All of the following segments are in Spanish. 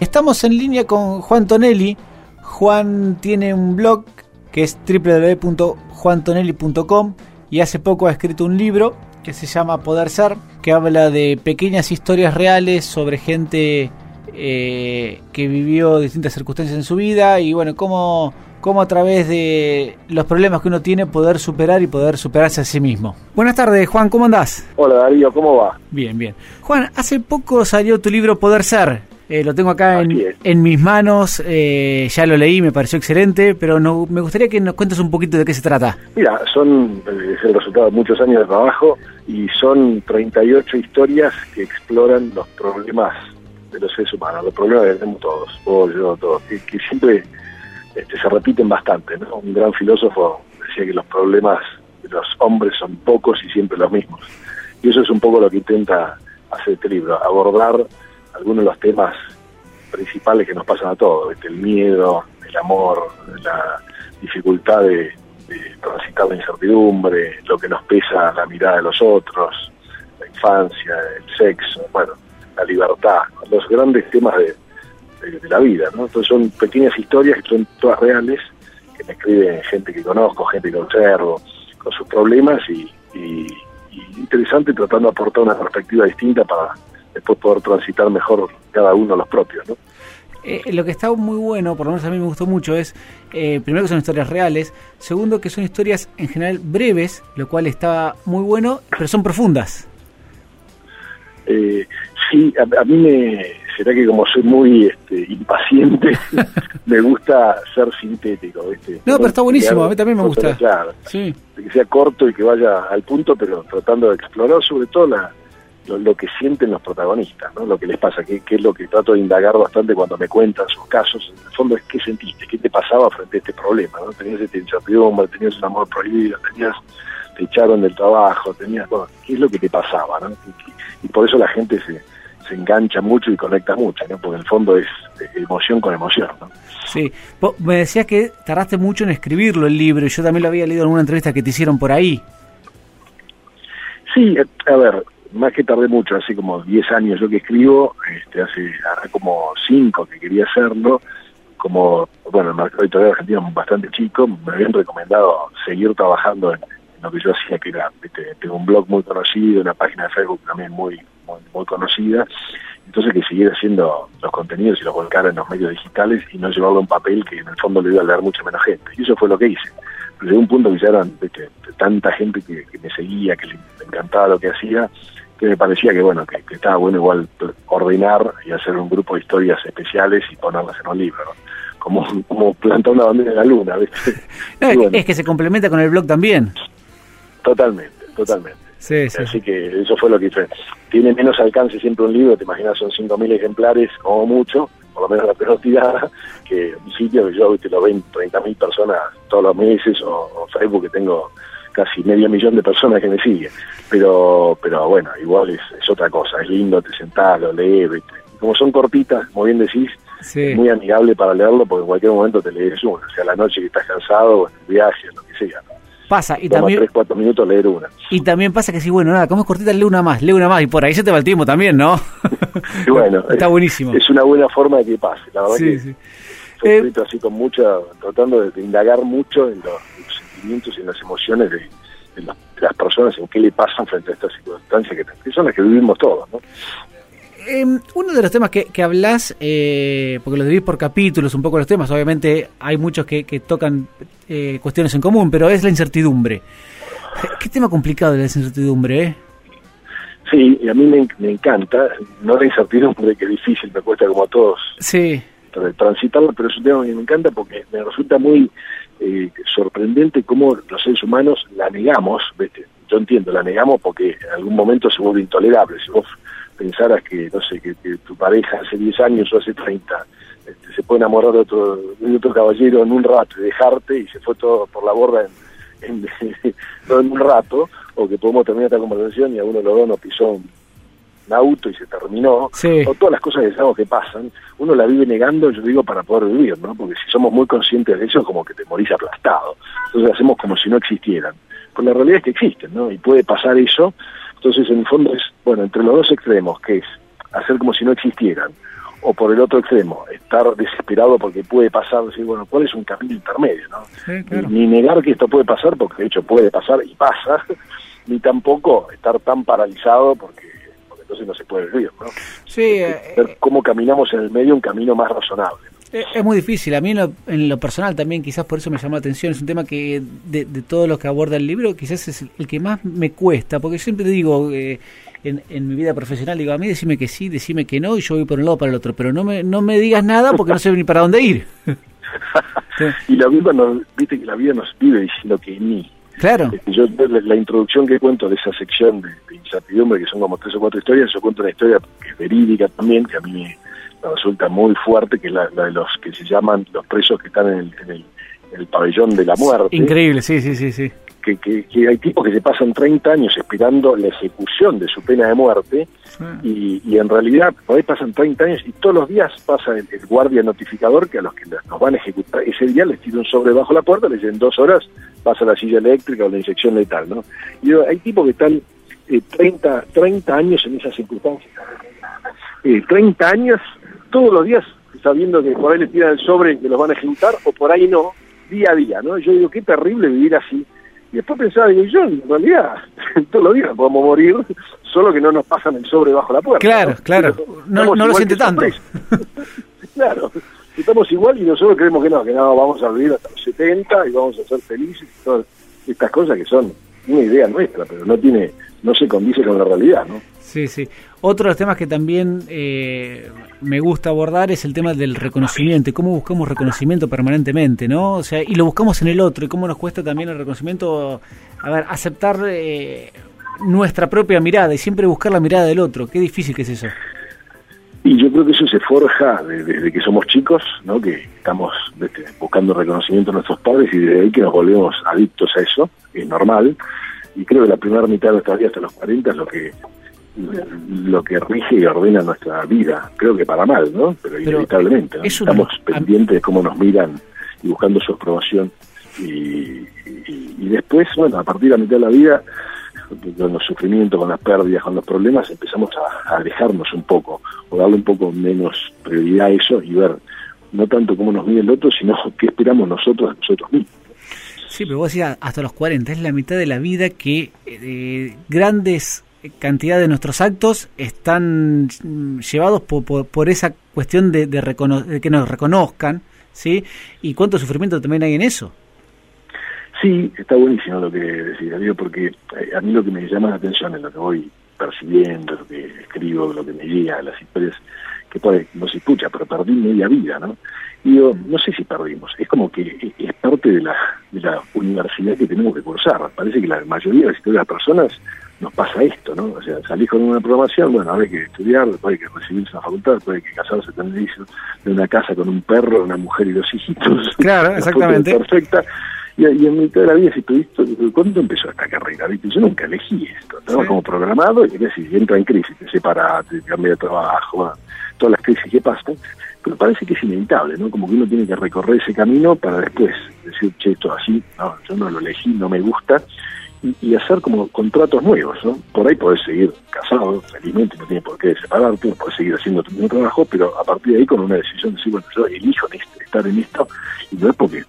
Estamos en línea con Juan Tonelli. Juan tiene un blog que es www.juantonelli.com y hace poco ha escrito un libro que se llama Poder Ser, que habla de pequeñas historias reales sobre gente eh, que vivió distintas circunstancias en su vida y bueno, cómo, cómo a través de los problemas que uno tiene poder superar y poder superarse a sí mismo. Buenas tardes, Juan, ¿cómo andás? Hola Darío, ¿cómo va? Bien, bien. Juan, hace poco salió tu libro Poder Ser. Eh, lo tengo acá en, en, mis manos, eh, ya lo leí, me pareció excelente, pero no, me gustaría que nos cuentes un poquito de qué se trata. Mira, son eh, es el resultado de muchos años de trabajo y son 38 historias que exploran los problemas de los seres humanos, los problemas que tenemos todos, vos, yo, todos, que, siempre este, se repiten bastante. ¿no? Un gran filósofo decía que los problemas de los hombres son pocos y siempre los mismos. Y eso es un poco lo que intenta hacer este libro, abordar algunos de los temas principales que nos pasan a todos, el miedo, el amor, la dificultad de, transitar la incertidumbre, lo que nos pesa la mirada de los otros, la infancia, el sexo, bueno, la libertad, los grandes temas de, la vida, ¿no? Entonces son pequeñas historias que son todas reales, que me escriben gente que conozco, gente que observo, con sus problemas y, y interesante tratando de aportar una perspectiva distinta para después poder transitar mejor cada uno los propios, ¿no? Eh, lo que está muy bueno, por lo menos a mí me gustó mucho, es eh, primero que son historias reales, segundo que son historias en general breves, lo cual está muy bueno, pero son profundas. Eh, sí, a, mí me será que como soy muy este, impaciente, me gusta ser sintético. No, pero está buenísimo, a mí también me gusta. Claro, sí. que sea corto y que vaya al punto, pero tratando de explorar sobre todo la, lo, que sienten los protagonistas, ¿no? lo que les pasa, que, es lo que trato de indagar bastante cuando me cuentan sus casos. En el fondo es qué sentiste, qué te pasaba frente a este problema. ¿no? Tenías esta incertidumbre, tenías un amor prohibido, tenías, te echaron del trabajo, tenías, bueno, qué es lo que te pasaba. ¿no? Y, por eso la gente se, se engancha mucho y conecta mucho, ¿no? porque en el fondo es emoción con emoción. ¿no? Sí, me decías que tardaste mucho en escribirlo el libro y yo también lo había leído en una entrevista que te hicieron por ahí. Sí, a ver, más que tardé mucho, hace como 10 años yo que escribo, este, hace, como 5 que quería hacerlo, como, bueno, el mercado editorial argentino es bastante chico, me habían recomendado seguir trabajando en, lo que yo hacía, que era, tengo un blog muy conocido, una página de Facebook también muy, muy, conocida, entonces que siguiera haciendo los contenidos y los volcara en los medios digitales y no llevarlo un papel que en el fondo lo iba a leer mucha menos gente. Y eso fue lo que hice. Pero un punto que ya eran tanta gente que, me seguía, que le encantaba lo que hacía, que me parecía que bueno que, estaba bueno igual ordenar y hacer un grupo de historias especiales y ponerlas en un libro como como plantar una bandera en la luna es que se complementa con el blog también. Totalmente totalmente. Sí, sí. así que eso fue lo que hice. Tiene menos alcance siempre un libro te imaginas son 5.000 ejemplares como mucho por lo menos la peor tirada que un sitio que yo te lo ven 30.000 personas todos los meses o Facebook que tengo casi medio millón de personas que me siguen. Pero, pero bueno, igual es, es otra cosa, es lindo, te sentás, lo lees, como son cortitas, como bien decís, es muy amigable para leerlo porque en cualquier momento te lees una, o sea, la noche que estás cansado o en el viaje, lo que sea. Pasa, y también... tres, cuatro minutos leer una. Y también pasa que si, bueno, nada, como es cortita, lee una más, lee una más, y por ahí se te va el tiempo también, ¿no? y bueno, está buenísimo. Es una buena forma de que pase, la verdad que sí. Eh, así con mucha, tratando de, indagar mucho en los, y en las emociones de, las personas, en qué le pasan frente a estas circunstancias que, son las que vivimos todos. ¿no? Em, uno de los temas que, que hablas, eh, porque lo dividís por capítulos, un poco los temas, obviamente hay muchos que, tocan eh, cuestiones en común, pero es la incertidumbre. Qué tema complicado la incertidumbre, ¿eh? Sí, y a mí me, me, encanta, no la incertidumbre, que es difícil, me cuesta como a todos sí. transitarlo, pero es un tema que me encanta porque me resulta muy eh, sorprendente cómo los seres humanos la negamos, yo entiendo, la negamos porque en algún momento se vuelve intolerable. Si vos pensaras que, no sé, que, tu pareja hace 10 años o hace 30 este, se puede enamorar de otro, de otro caballero en un rato y dejarte y se fue todo por la borda en, en, en un rato, o que podemos terminar esta conversación y a uno de los dos nos pisó un auto y se terminó, o todas las cosas que sabemos que pasan, uno la vive negando, yo digo, para poder vivir, ¿no? Porque si somos muy conscientes de eso, como que te morís aplastado. Entonces hacemos como si no existieran. Pues la realidad es que existen, ¿no? Y puede pasar eso. Entonces, en el fondo es, bueno, entre los dos extremos, que es hacer como si no existieran, o por el otro extremo, estar desesperado porque puede pasar, decir, bueno, ¿cuál es un camino intermedio? ¿no? Ni negar que esto puede pasar, porque de hecho puede pasar y pasa, ni tampoco estar tan paralizado porque, entonces no se puede vivir. ¿no? Sí, ver eh, cómo caminamos en el medio un camino más razonable. Es muy difícil, a mí en lo, personal también quizás por eso me llamó la atención, es un tema que de, de todos los que aborda el libro quizás es el, que más me cuesta, porque siempre digo, eh, en, en, mi vida profesional, digo, a mí decime que sí, decime que no, y yo voy por un lado para el otro, pero no me, no me digas nada porque no sé ni para dónde ir. y la vida nos, viste que la vida nos vive diciendo que ni. Claro. Este, yo, la, introducción que cuento de esa sección de, incertidumbre, que son como tres o cuatro historias, yo cuento una historia que es verídica también, que a mí me, resulta muy fuerte, que es la, de los que se llaman los presos que están en el, en el, en el pabellón de la muerte. Increíble, sí, sí, sí, sí que, que, hay tipos que se pasan 30 años esperando la ejecución de su pena de muerte y, y, en realidad por ahí pasan 30 años y todos los días pasa el, guardia notificador que a los que nos van a ejecutar ese día les tira un sobre bajo la puerta, les dicen dos horas pasa la silla eléctrica o la inyección letal, ¿no? Y hay tipos que están eh, 30, 30 años en esas circunstancias. Eh, 30 años todos los días sabiendo que por ahí les tiran el sobre que los van a ejecutar o por ahí no, día a día, ¿no? Yo digo, qué terrible vivir así y después pensaba, digo, yo en realidad todos los días podemos morir, solo que no nos pasan el sobre bajo la puerta. Claro, claro, no, no lo siente tanto. claro, estamos igual y nosotros creemos que no, que no, vamos a vivir hasta los 70 y vamos a ser felices y todas estas cosas que son una idea nuestra, pero no tiene, no se condice con la realidad, ¿no? Sí, sí. Otro de los temas que también eh, me gusta abordar es el tema del reconocimiento cómo buscamos reconocimiento permanentemente, ¿no? O sea, y lo buscamos en el otro y cómo nos cuesta también el reconocimiento, a ver, aceptar eh, nuestra propia mirada y siempre buscar la mirada del otro. Qué difícil que es eso. Y yo creo que eso se forja desde, que somos chicos, ¿no? Que estamos este, buscando reconocimiento a nuestros padres y desde ahí que nos volvemos adictos a eso, es normal. Y creo que la primera mitad de nuestra vida hasta los 40 es lo que lo que rige y ordena nuestra vida, creo que para mal, ¿no? Pero, inevitablemente, estamos pendientes de cómo nos miran y buscando su aprobación. Y, después, bueno, a partir de la mitad de la vida, con los sufrimientos, con las pérdidas, con los problemas, empezamos a, alejarnos un poco, o darle un poco menos prioridad a eso y ver no tanto cómo nos mide el otro, sino qué esperamos nosotros de nosotros mismos. Sí, pero vos decías hasta los 40, es la mitad de la vida que eh, grandes cantidad de nuestros actos están llevados por, por, esa cuestión de, de, que nos reconozcan, ¿sí? Y cuánto sufrimiento también hay en eso. Sí, está buenísimo lo que digo, porque eh, a mí lo que me llama la atención es lo que voy percibiendo, lo que escribo, lo que me llega, las historias que puede, no se escucha, pero perdí media vida, ¿no? Y yo no sé si perdimos, es como que es parte de la, de la universidad que tenemos que cursar. Parece que la mayoría de las personas nos pasa esto, ¿no? O sea, salís con una programación, bueno, hay que estudiar, después hay que recibirse en la facultad, después hay que casarse, tener hijos, de una casa con un perro, una mujer y dos hijitos. Claro, exactamente. Perfecta. Y, en mitad de la vida, si tuviste, ¿cuándo empezó esta carrera? Yo nunca elegí esto. Estaba como programado y si entra en crisis, te separas, te cambias de trabajo, todas las crisis que pasan. Pero parece que es inevitable, ¿no? Como que uno tiene que recorrer ese camino para después decir, che, esto así, no, yo no lo elegí, no me gusta y, hacer como contratos nuevos, ¿no? Por ahí podés seguir casado, felizmente no tiene por qué separarte, podés seguir haciendo tu mismo trabajo, pero a partir de ahí con una decisión de decir, bueno, yo elijo este, estar en esto, y no es porque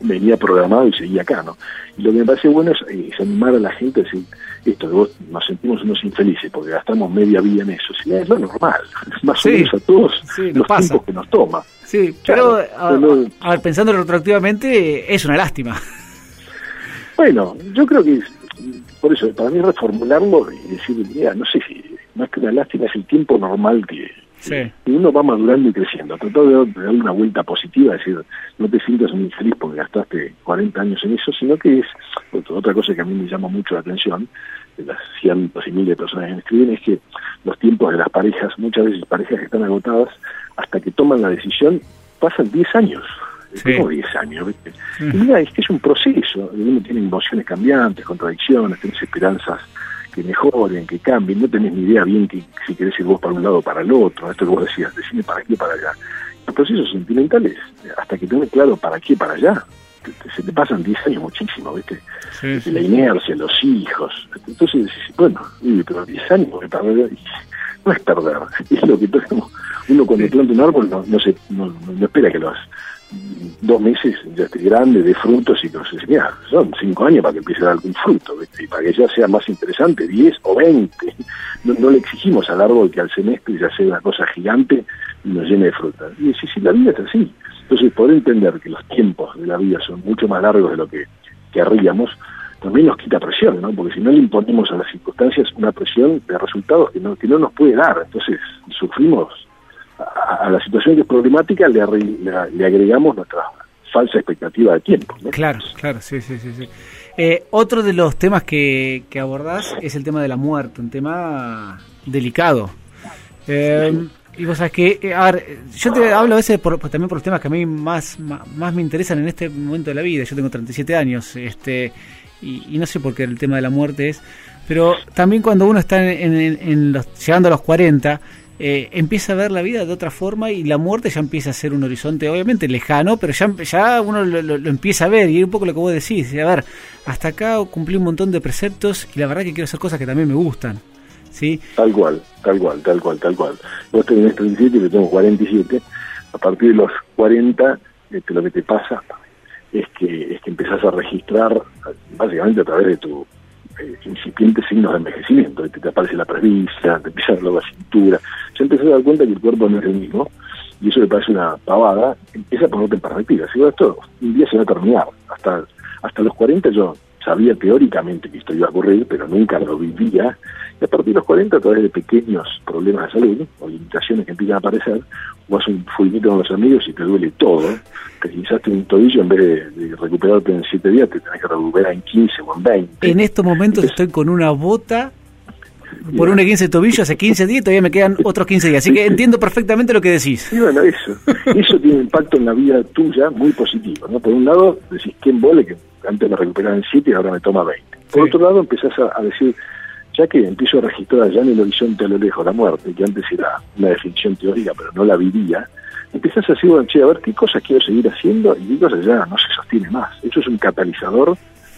venía programado y seguía acá, ¿no? Y lo que me parece bueno es, eh, animar a la gente a decir, esto que vos nos sentimos unos infelices porque gastamos media vida en eso, si es lo normal, más o menos a todos los tiempos que nos toma. Sí, pero, a, ver, pensando retroactivamente, es una lástima. Bueno, yo creo que por eso, para mí reformularlo y decir, mira, no sé si más que una lástima es el tiempo normal que, uno va madurando y creciendo. Tratar de, dar una vuelta positiva, es decir, no te sientas muy feliz porque gastaste 40 años en eso, sino que es otra cosa que a mí me llama mucho la atención, de las cientos y miles de personas que escriben, es que los tiempos de las parejas, muchas veces parejas que están agotadas, hasta que toman la decisión, pasan 10 años como 10 años, ¿viste? Y mira, es que es un proceso, uno tiene emociones cambiantes, contradicciones, tenés esperanzas que mejoren, que cambien, no tenés ni idea bien que si querés ir vos para un lado o para el otro, esto que vos decías, decime para o para allá. Los procesos sentimentales, hasta que tenés claro para qué para allá, se te pasan 10 años muchísimo, ¿viste? La inercia, los hijos. Entonces, bueno, pero 10 años no es perder, es lo que tenemos Uno cuando planta un árbol no, no, se, no, no espera que los dos meses ya esté grande, de frutos y cosas. Mira, son cinco años para que empiece a dar algún fruto, y para que ya sea más interesante, diez o veinte. No, le exigimos al árbol que al semestre ya sea una cosa gigante y nos llene de fruta. Y sí, sí, la vida es así. Entonces, poder entender que los tiempos de la vida son mucho más largos de lo que querríamos, también nos quita presión, ¿no? Porque si no le imponemos a las circunstancias una presión de resultados que no, que no nos puede dar, entonces sufrimos a, la situación que es problemática le, le, agregamos nuestra falsa expectativa de tiempo. Claro, claro, sí, sí, sí. Eh, otro de los temas que, que abordás es el tema de la muerte, un tema delicado. Eh, y vos sabés que, eh, a ver, yo te hablo a veces por, también por los temas que a mí más, más, me interesan en este momento de la vida. Yo tengo 37 años este y, no sé por qué el tema de la muerte es, pero también cuando uno está en, los, llegando a los 40, eh, empieza a ver la vida de otra forma y la muerte ya empieza a ser un horizonte obviamente lejano, pero ya, ya uno lo, empieza a ver y es un poco lo que vos decís, a ver, hasta acá cumplí un montón de preceptos y la verdad que quiero hacer cosas que también me gustan. ¿sí? Tal cual, tal cual, tal cual, tal cual. Vos tenés 37 y yo tengo 47, a partir de los 40 este, lo que te pasa es que, es que empezás a registrar básicamente a través de tu eh, incipientes signos de envejecimiento, te, te aparece la presbicia, te empieza a la cintura, ya empezás a dar cuenta que el cuerpo no es el mismo, y eso le parece una pavada, empieza a ponerte en perspectiva, si esto un día se va a terminar, hasta, hasta los 40 yo sabía teóricamente que esto iba a ocurrir, pero nunca lo vivía, y a partir de los 40, a través de pequeños problemas de salud o limitaciones que empiezan a aparecer, vas un fuimito con los amigos y te duele todo, te guisaste un tobillo, en vez de, recuperarte en 7 días, te tenés que recuperar en 15 o en 20. En estos momentos estoy con una bota por una 15 tobillo hace 15 días y todavía me quedan otros 15 días. Así que entiendo perfectamente lo que decís. Y bueno, eso. Eso tiene un impacto en la vida tuya muy positivo. ¿no? Por un lado, decís, ¿quién vole? Que antes me recuperaba en 7 y ahora me toma 20. Por otro lado, empezás a decir, ya que empiezo a registrar allá en el horizonte a lo lejos la muerte, que antes era una definición teórica, pero no la vivía, empezás a decir, bueno, che, a ver qué cosas quiero seguir haciendo y qué cosas ya no se sostiene más. Eso es un catalizador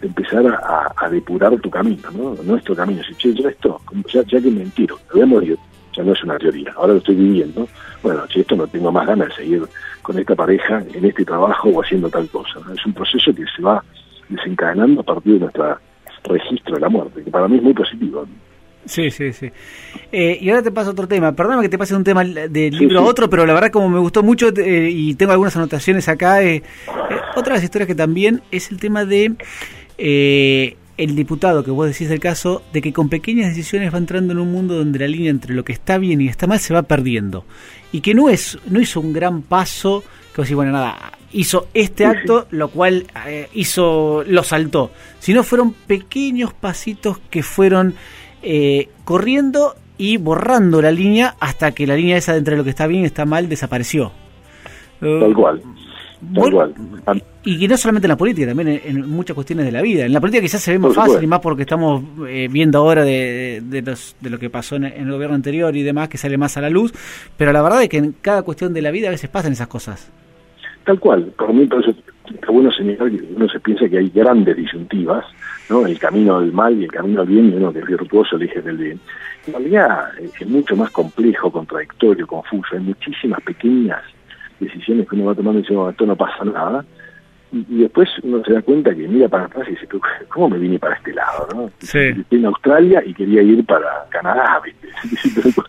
de empezar a, depurar tu camino, ¿no? Nuestro camino. Si, che, ya esto, ya, ya que me entiro, lo ya no es una teoría, ahora lo estoy viviendo. Bueno, che, esto no tengo más ganas de seguir con esta pareja, en este trabajo o haciendo tal cosa. Es un proceso que se va desencadenando a partir de nuestra registro de la muerte, que para mí es muy positivo. Sí, sí, sí. Eh, y ahora te paso otro tema. Perdóname que te pase un tema del libro a otro, pero la verdad como me gustó mucho eh, y tengo algunas anotaciones acá, eh, otra de las historias que también es el tema de el diputado que vos decís del caso, de que con pequeñas decisiones va entrando en un mundo donde la línea entre lo que está bien y está mal se va perdiendo. Y que no, es, no hizo un gran paso, que vos decís, bueno, nada, hizo este acto, lo cual eh, hizo, lo saltó, sino fueron pequeños pasitos que fueron eh, corriendo y borrando la línea hasta que la línea esa de entre lo que está bien y está mal desapareció. Tal cual. Y que no solamente en la política, también en, muchas cuestiones de la vida. En la política quizás se ve más fácil y más porque estamos eh, viendo ahora de, de, lo que pasó en, el gobierno anterior y demás, que sale más a la luz, pero la verdad es que en cada cuestión de la vida a veces pasan esas cosas. Tal cual, por mí entonces está bueno señalar que uno se piensa que hay grandes disyuntivas, ¿no? El camino del mal y el camino del bien, y uno que es virtuoso elige el bien. En realidad es mucho más complejo, contradictorio, confuso. Hay muchísimas pequeñas decisiones que uno va tomando y dice, no, esto no pasa nada. Y, después uno se da cuenta que mira para atrás y dice, ¿cómo me vine para este lado? ¿no? Estoy en Australia y quería ir para Canadá, ¿viste?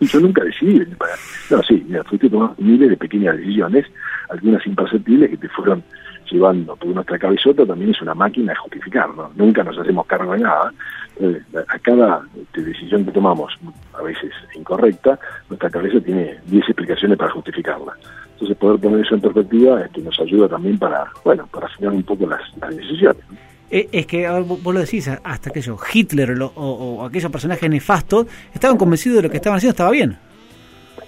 yo nunca decidí venir para... No, sí, mira, fuiste tomando miles de pequeñas decisiones algunas imperceptibles que te fueron llevando, porque nuestra cabezota también es una máquina de justificar, ¿no? Nunca nos hacemos cargo de nada. Eh, a cada este, decisión que tomamos, a veces incorrecta, nuestra cabeza tiene 10 explicaciones para justificarla. Entonces poder poner eso en perspectiva este, nos ayuda también para, bueno, para afinar un poco las, decisiones. Eh, es que, vos lo decís, hasta aquello, Hitler o, o aquellos personajes nefastos estaban convencidos de lo que estaban haciendo estaba bien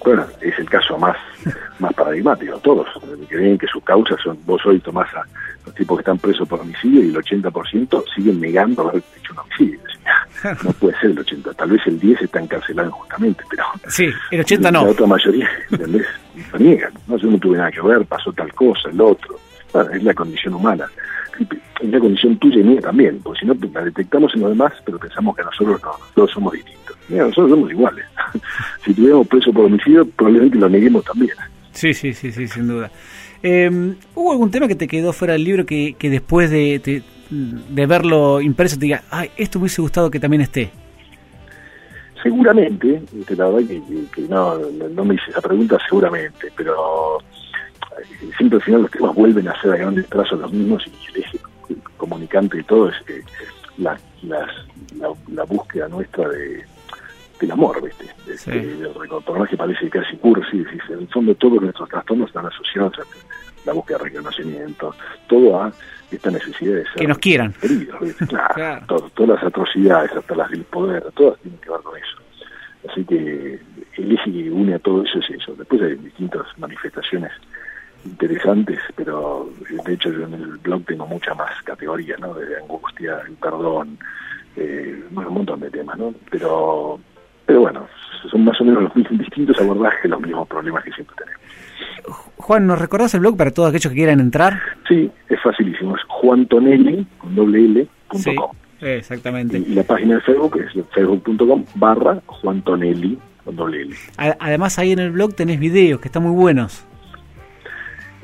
bueno, es el caso más, más paradigmático. Todos creen que sus causas son, vos hoy tomás a los tipos que están presos por homicidio y el 80% siguen negando haber hecho un homicidio. No puede ser el 80, tal vez el 10 está encarcelado injustamente, pero... Sí, el 80 no. La otra mayoría, ¿entendés? Lo niegan. No, yo no tuve nada que ver, pasó tal cosa, el otro. Bueno, es la condición humana. Es la condición tuya y mía también, porque si no la detectamos en los demás, pero pensamos que nosotros no, todos somos distintos. Mira, nosotros somos iguales. si tuviéramos preso por homicidio, probablemente lo neguemos también. Sí, sí, sí, sí, sin duda. Eh, ¿Hubo algún tema que te quedó fuera del libro que, que después de, de, verlo impreso te diga, ay, esto me hubiese gustado que también esté? Seguramente, la verdad que, no, no me hice esa pregunta, seguramente, pero eh, siempre al final los temas vuelven a ser a grandes trazos los mismos y el eje comunicante y todo es eh, la, la, búsqueda nuestra de, del amor, ¿viste? Sí. por más que parece casi cursi, en el fondo todos nuestros trastornos están asociados a la búsqueda de reconocimiento, todo a esta necesidad de ser que nos quieran. Claro, todas las atrocidades, hasta las del poder, todas tienen que ver con eso. Así que el eje que une a todo eso es eso. Después hay distintas manifestaciones interesantes, pero de hecho yo en el blog tengo mucha más categoría, ¿no? De angustia, el perdón, eh, un montón de temas, ¿no? Pero, pero bueno, son más o menos los mismos, distintos abordajes, los mismos problemas que siempre tenemos. Juan, ¿nos recordás el blog para todos aquellos que quieran entrar? Sí, es facilísimo, es juantonelli, con doble L, punto com. Exactamente. Y la página de Facebook es facebook.com barra juantonelli, con doble L. Además ahí en el blog tenés videos que están muy buenos.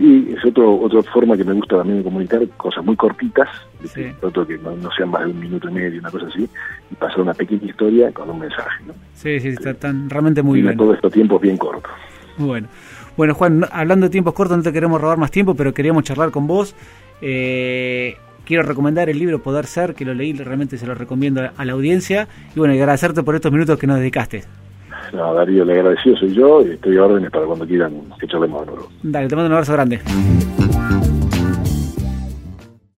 Y es otro, otra forma que me gusta también de comunicar, cosas muy cortitas, sí. otro que no, sean más de un minuto y medio, una cosa así, y pasar una pequeña historia con un mensaje. ¿no? Sí, sí, están realmente muy bien. todo estos tiempos bien cortos. Bueno. Bueno, Juan, hablando de tiempos cortos, no te queremos robar más tiempo, pero queríamos charlar con vos. Eh, quiero recomendar el libro Poder Ser, que lo leí, realmente se lo recomiendo a la audiencia. Y bueno, y agradecerte por estos minutos que nos dedicaste. No, Darío, le agradecido soy yo y estoy a órdenes para cuando quieran que charlemos de nuevo. Dale, te mando un abrazo grande.